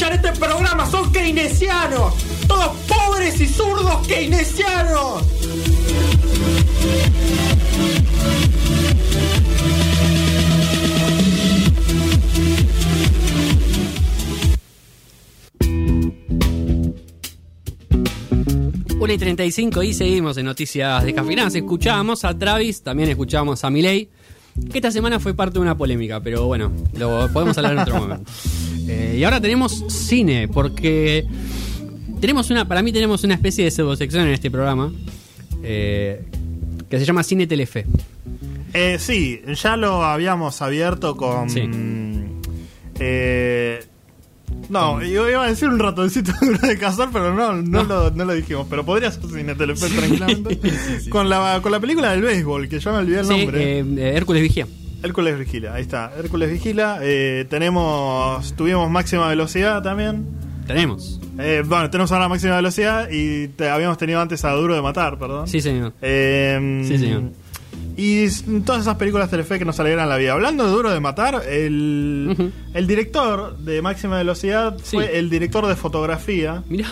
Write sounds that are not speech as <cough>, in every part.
escuchan este programa son keynesianos. Todos pobres y zurdos keynesianos. Una y 35 y seguimos en Noticias de Cafinadas. Escuchábamos a Travis, también escuchábamos a Milei, que esta semana fue parte de una polémica, pero bueno, lo podemos hablar en otro momento. <laughs> Eh, y ahora tenemos cine, porque tenemos una, para mí tenemos una especie de pseudosección en este programa, eh, que se llama Cine Telefe. Eh, sí, ya lo habíamos abierto con. Sí. eh, no, yo iba a decir un ratoncito <laughs> de cazar, pero no, no, Lo, no lo dijimos. Pero podría ser Cine Telefe tranquilamente. <laughs> Con, la, con la película del béisbol, que ya me olvidé el Sí, nombre. eh, Hércules Vigía. Hércules Vigila, ahí está. Hércules Vigila. eh, tenemos. Tuvimos máxima velocidad también. Tenemos. Eh, bueno, tenemos ahora máxima velocidad y te- habíamos tenido antes a Duro de Matar, perdón. Sí, señor. Eh, Sí, señor. Y todas esas películas Telefe que nos alegran la vida. Hablando de Duro de Matar, el, el director de Máxima Velocidad Sí. fue el director de fotografía Mirá.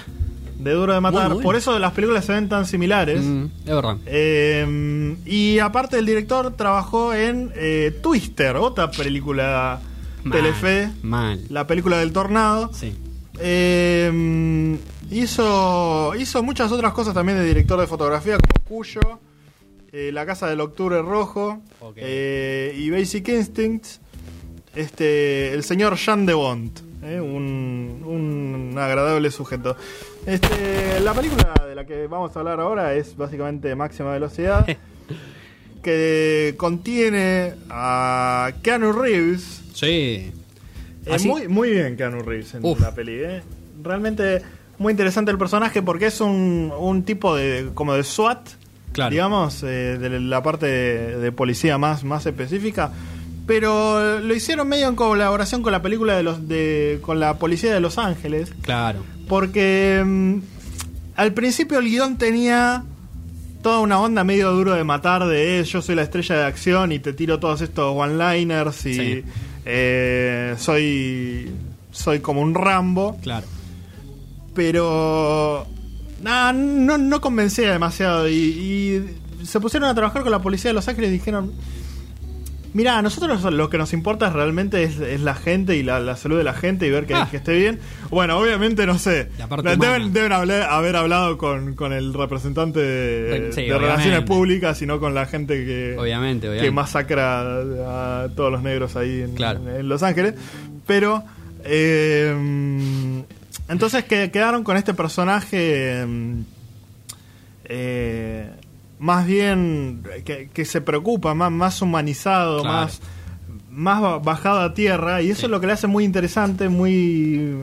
De Duro de Matar. Bueno. Por eso las películas se ven tan similares. Mm, es verdad. Eh, y aparte el director trabajó en eh, Twister, otra película Mal, Telefe, Mal. la película del tornado. Sí. Eh, hizo, hizo muchas otras cosas también de director de fotografía, como Cuyo, eh, La Casa del Octubre Rojo eh, y Basic Instincts. Este, el señor Jean de Bond, eh, un, un agradable sujeto. Este, la película de la que vamos a hablar ahora es básicamente Máxima Velocidad, <laughs> que contiene a Keanu Reeves, Sí. eh, muy, muy bien Keanu Reeves en Uf. la peli, eh. Realmente muy interesante el personaje porque es un, un tipo de como de SWAT, Claro. digamos, eh, de la parte de, de policía más, más específica. Pero lo hicieron medio en colaboración con la película de los de con la policía de Los Ángeles, Claro. Porque mm, al principio el guion tenía toda una onda medio duro de matar de eh, yo soy la estrella de acción y te tiro todos estos one-liners y Sí. eh, soy soy como un Rambo, Claro. pero nah, no, no convencía demasiado y, y se pusieron a trabajar con la policía de Los Ángeles y dijeron Mira, a nosotros lo que nos importa realmente es, es la gente y la, la salud de la gente y ver que, Ah. que esté bien. Bueno, obviamente, no sé. La parte Deben, humana. deben hablar- haber hablado con, con el representante de, sí. Relaciones Públicas y no con la gente que, Obviamente, que masacra a todos los negros ahí en, Claro. en Los Ángeles. Pero, eh, entonces que, quedaron con este personaje mm, eh, más bien que, que se preocupa, más, más humanizado, Claro. más, más ba- bajado a tierra. Y eso Sí. es lo que le hace muy interesante, muy...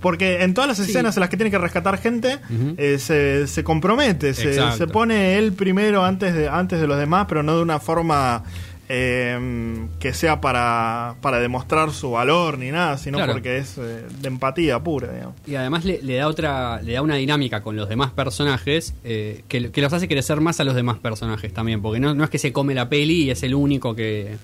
Porque en todas las Sí. escenas en las que tiene que rescatar gente, eh, se, se compromete, se, se pone él primero antes de, antes de los demás, pero no de una forma eh, que sea para, para demostrar su valor ni nada, sino Claro. porque es eh, de empatía pura, digamos. Y además le, le da otra, le da una dinámica con los demás personajes eh, que, que los hace crecer más a los demás personajes también, porque no, no es que se come la peli y es el único que,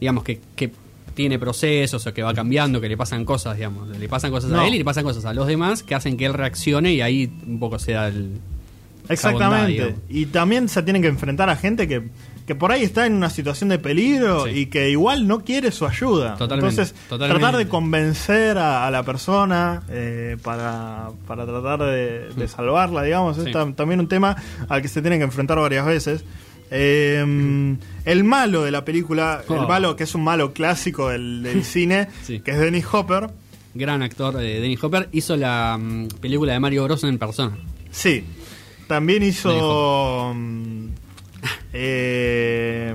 digamos, que, que tiene procesos o que va cambiando, que le pasan cosas, digamos, le pasan cosas No. a él y le pasan cosas a los demás que hacen que él reaccione y ahí un poco se da el... bondad, Exactamente. y también se tienen que enfrentar a gente que, que por ahí está en una situación de peligro Sí. y que igual no quiere su ayuda. Totalmente, Entonces, totalmente. tratar de convencer a, a la persona eh, para, para tratar de, de salvarla, digamos, Sí. es tam- también un tema al que se tienen que enfrentar varias veces. Eh, el malo de la película, el Oh. malo que es un malo clásico del, del <laughs> cine, Sí. que es Dennis Hopper. Gran actor de Dennis Hopper hizo la mm, película de Mario Bros en persona. Sí. También hizo eh,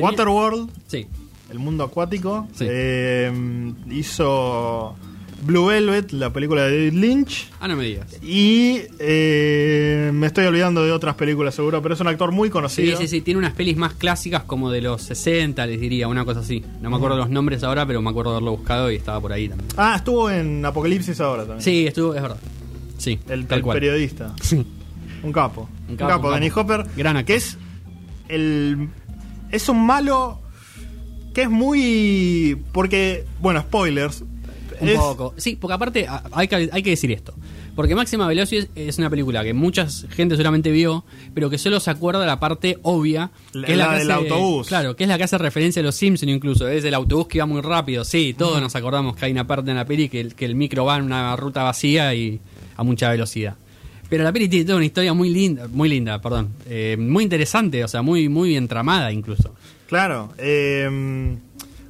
Waterworld, Sí, el mundo acuático. Sí. Eh, hizo Blue Velvet, la película de David Lynch. ah, no me digas. Y eh, me estoy olvidando de otras películas seguro, pero es un actor muy Sí, conocido. sí, sí, tiene unas pelis más clásicas como de los 60, les diría, una cosa así. No me acuerdo los nombres ahora, pero me acuerdo de haberlo buscado y estaba por ahí también. Ah, estuvo en Apocalipsis ahora también. Sí, estuvo, es verdad. Sí, El, tal el cual. periodista. Sí. Un capo. Un Un capo, un capo. Hopper. Gran actor. Que es el. Es un malo que es muy. Porque, bueno, spoilers. Un Es- poco. Sí, porque aparte hay que, hay que decir esto. Porque Máxima Velocidad es, una película que mucha gente solamente vio, pero que solo se acuerda la parte obvia. La- que es la, la que del hace- autobús. Claro, que es la que hace referencia a los Simpsons incluso. Es el autobús que va muy rápido. Sí, todos nos acordamos que hay una parte en la peli que el, que el micro va en una ruta vacía y a mucha velocidad. Pero la peli tiene toda una historia muy linda, muy linda, perdón. eh, muy interesante, o sea, muy, muy bien tramada incluso. Claro, eh,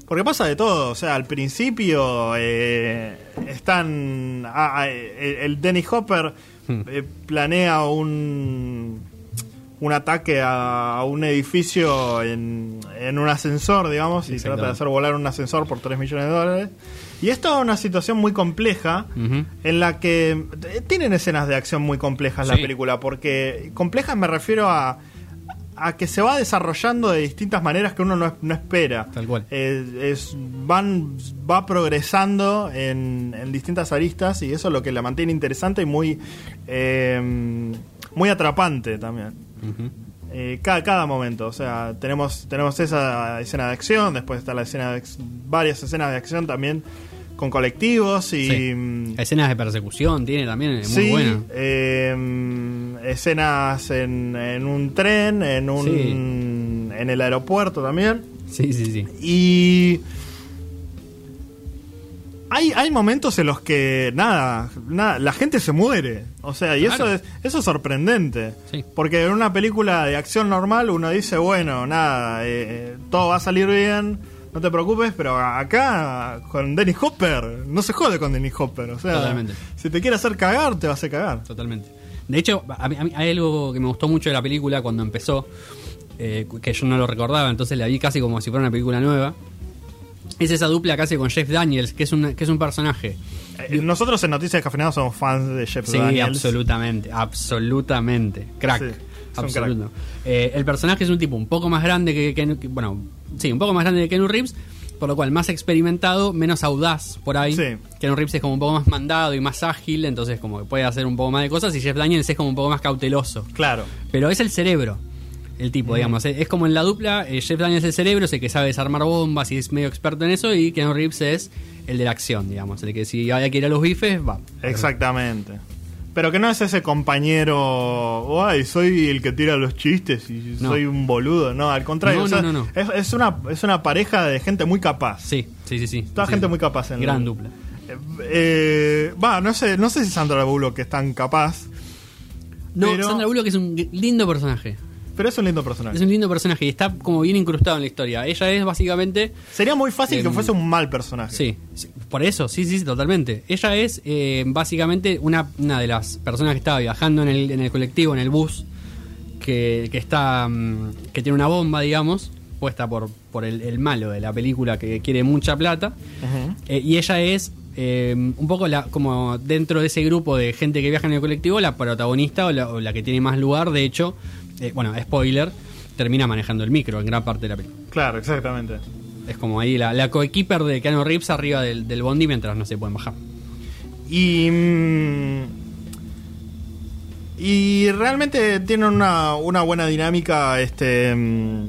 porque pasa de todo. O sea, al principio eh, están. ah, ah, el, el Dennis Hopper Hmm. eh, planea un. Un ataque a, un edificio en, en un ascensor, digamos, y trata de hacer volar un ascensor por 3 millones de dólares. Y es toda una situación muy compleja en la que eh, tienen escenas de acción muy complejas la película, porque complejas me refiero a, a que se va desarrollando de distintas maneras que uno no, no espera. Tal cual. Eh, es, van, va progresando en, en distintas aristas y eso es lo que la mantiene interesante y muy, eh, muy atrapante también. Eh, cada, cada momento, o sea, tenemos, tenemos esa escena de acción, después está la escena de, varias escenas de acción también con colectivos y... Sí. mm, Escenas de persecución tiene también, es muy Sí, buena. eh, escenas en, en un tren, en un Sí. en el aeropuerto también. Sí, sí, sí. Y hay, hay momentos en los que nada, nada, la gente se muere. O sea, y Claro. eso es, eso es sorprendente. Sí. Porque en una película de acción normal uno dice, bueno, nada, eh, todo va a salir bien, no te preocupes, pero acá con Dennis Hopper, no se jode con Dennis Hopper. O sea, Totalmente. si te quiere hacer cagar, te va a hacer cagar. Totalmente. De hecho, a mí, a mí hay algo que me gustó mucho de la película cuando empezó, eh, que yo no lo recordaba, entonces la vi casi como si fuera una película nueva. Es esa dupla que hace con Jeff Daniels, que es un, que es un personaje. Eh, Nosotros en Noticias Descafeinadas somos fans de Jeff Sí, Daniels. absolutamente, absolutamente. Crack. Sí. Eh, el personaje es un tipo un poco más grande que, que- Bueno, sí, un poco más grande que Keanu Reeves, por lo cual más experimentado, menos audaz por ahí. Sí. Keanu Reeves es como un poco más mandado y más ágil, entonces como que puede hacer un poco más de cosas, y Jeff Daniels es como un poco más cauteloso. Claro. Pero es el cerebro, el tipo, digamos. Es, es como en la dupla, eh, Jeff Daniels es el cerebro, es el que sabe desarmar bombas y es medio experto en eso, y Keanu Reeves es el de la acción, digamos. El que si hay que ir a los bifes, va. Exactamente. Pero que no es ese compañero, ay, soy el que tira los chistes y No. soy un boludo. No, al contrario. No, o sea, no, no, no. Es, es una, es una pareja de gente muy capaz. Sí, sí, sí, sí. Toda Sí, gente sí. muy capaz en Gran el- dupla. Eh, eh, Va, no sé, no sé si Sandra Bullock es tan capaz, No, Pero- Sandra Bullock es un lindo personaje. Pero es un lindo personaje. Es un lindo personaje y está como bien incrustado en la historia. Ella es básicamente. Sería muy fácil que Em, fuese un mal personaje. Sí, sí, por eso, sí, sí, totalmente. Ella es eh, básicamente una, una de las personas que estaba viajando en el, en el colectivo, en el bus, que, que está. mm, que tiene una bomba, digamos, puesta por, por el, el malo de la película que quiere mucha plata. Ujú. Eh, y ella es eh, un poco la, como dentro de ese grupo de gente que viaja en el colectivo, la protagonista o la, o la que tiene más lugar. De hecho, eh, bueno, spoiler, termina manejando el micro en gran parte de la película. Claro, exactamente. Es como ahí la, la coequiper de Keanu Reeves arriba del, del bondi mientras no se pueden bajar. Y. mm, Y realmente tienen una, una buena dinámica. Este. mm,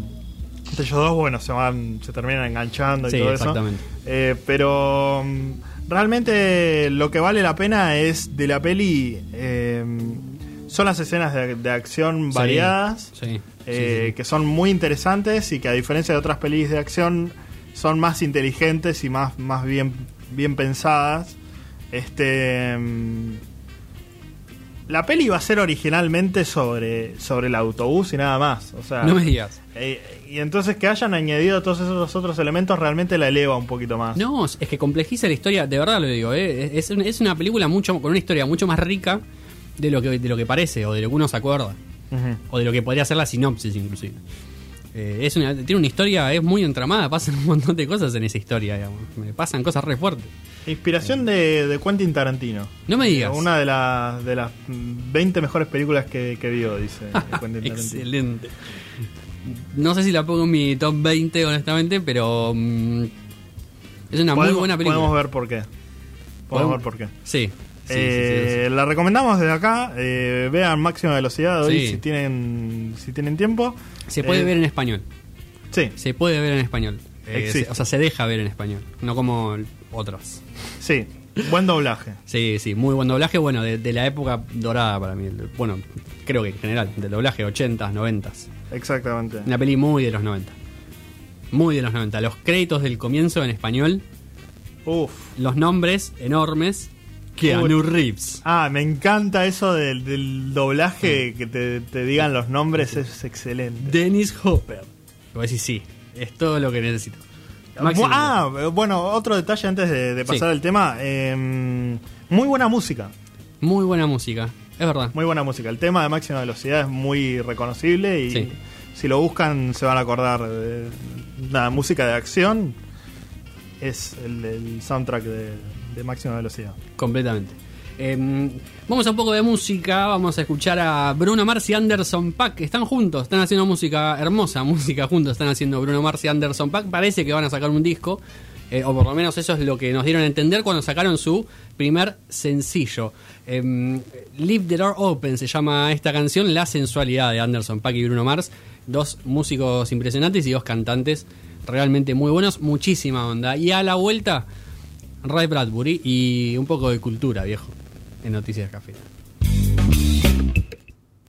Ellos dos, bueno, se van. Se terminan enganchando y Sí, todo exactamente. eso. Eh, pero. mm, Realmente lo que vale la pena es de la peli. eh, son las escenas de, de acción variadas. Sí, sí, eh, sí, que son muy interesantes y que a diferencia de otras pelis de acción son más inteligentes y más, más bien, bien pensadas. Este mm, la peli iba a ser originalmente sobre, sobre el autobús y nada más. O sea, No me digas. eh, y entonces que hayan añadido todos esos otros elementos realmente la eleva un poquito más. No, es que complejiza la historia, de verdad lo digo, ¿eh? es, es una película mucho con una historia mucho más rica de lo que de lo que parece o de lo que uno se acuerda o de lo que podría ser la sinopsis inclusive. Eh, es una, tiene una historia, es muy entramada, <laughs> pasan un montón de cosas en esa historia, digamos. Me pasan cosas re fuertes. Inspiración de, de Quentin Tarantino. No me digas. Una de, las de las mm, 20 mejores películas que, que vio, dice <laughs> Quentin Tarantino. Excelente. No sé si la pongo en mi top 20, honestamente, pero mm, es una muy buena película. Podemos ver por qué. Podemos Podemos- ver por qué. Sí. Sí, Eh, sí, La recomendamos desde acá. eh, vean máxima velocidad hoy si tienen si tienen tiempo. Se puede Eh, ver en español. Sí, Se puede ver en español. Eh, se- o sea, se deja ver en español, no como otras. sí. Buen doblaje. Sí, sí, muy buen doblaje, bueno, de, de la época dorada para mí. Bueno, creo que en general, del doblaje 80s, 90s. Exactamente. Una peli muy de los 90. Muy de los 90. Los créditos del comienzo en español, Uf. los nombres enormes. Keanu Reeves. Ah, me encanta eso del, del doblaje, que te, te digan los nombres, es excelente. Dennis Hopper. Voy a decir sí, es todo lo que necesito. Máximo. Ah, bueno, otro detalle antes de, de pasar Sí. al tema. eh, muy buena música. Muy buena música, es verdad. Muy buena música. El tema de máxima velocidad es muy reconocible y Sí. si lo buscan se van a acordar. De, la música de acción es el, el soundtrack de, de máxima velocidad. Completamente. Eh, vamos a un poco de música. Vamos a escuchar a Bruno Mars y Anderson Pack. Están juntos, están haciendo música hermosa, música juntos. Están haciendo Bruno Mars y Anderson Pack. Parece que van a sacar un disco. eh, o por lo menos eso es lo que nos dieron a entender cuando sacaron su primer sencillo. Eh, Leave the Door Open se llama esta canción. La sensualidad de Anderson Pack y Bruno Mars. Dos músicos impresionantes y dos cantantes realmente muy buenos. Muchísima onda. Y a la vuelta. Ray Bradbury y un poco de cultura, viejo, en Noticias Café.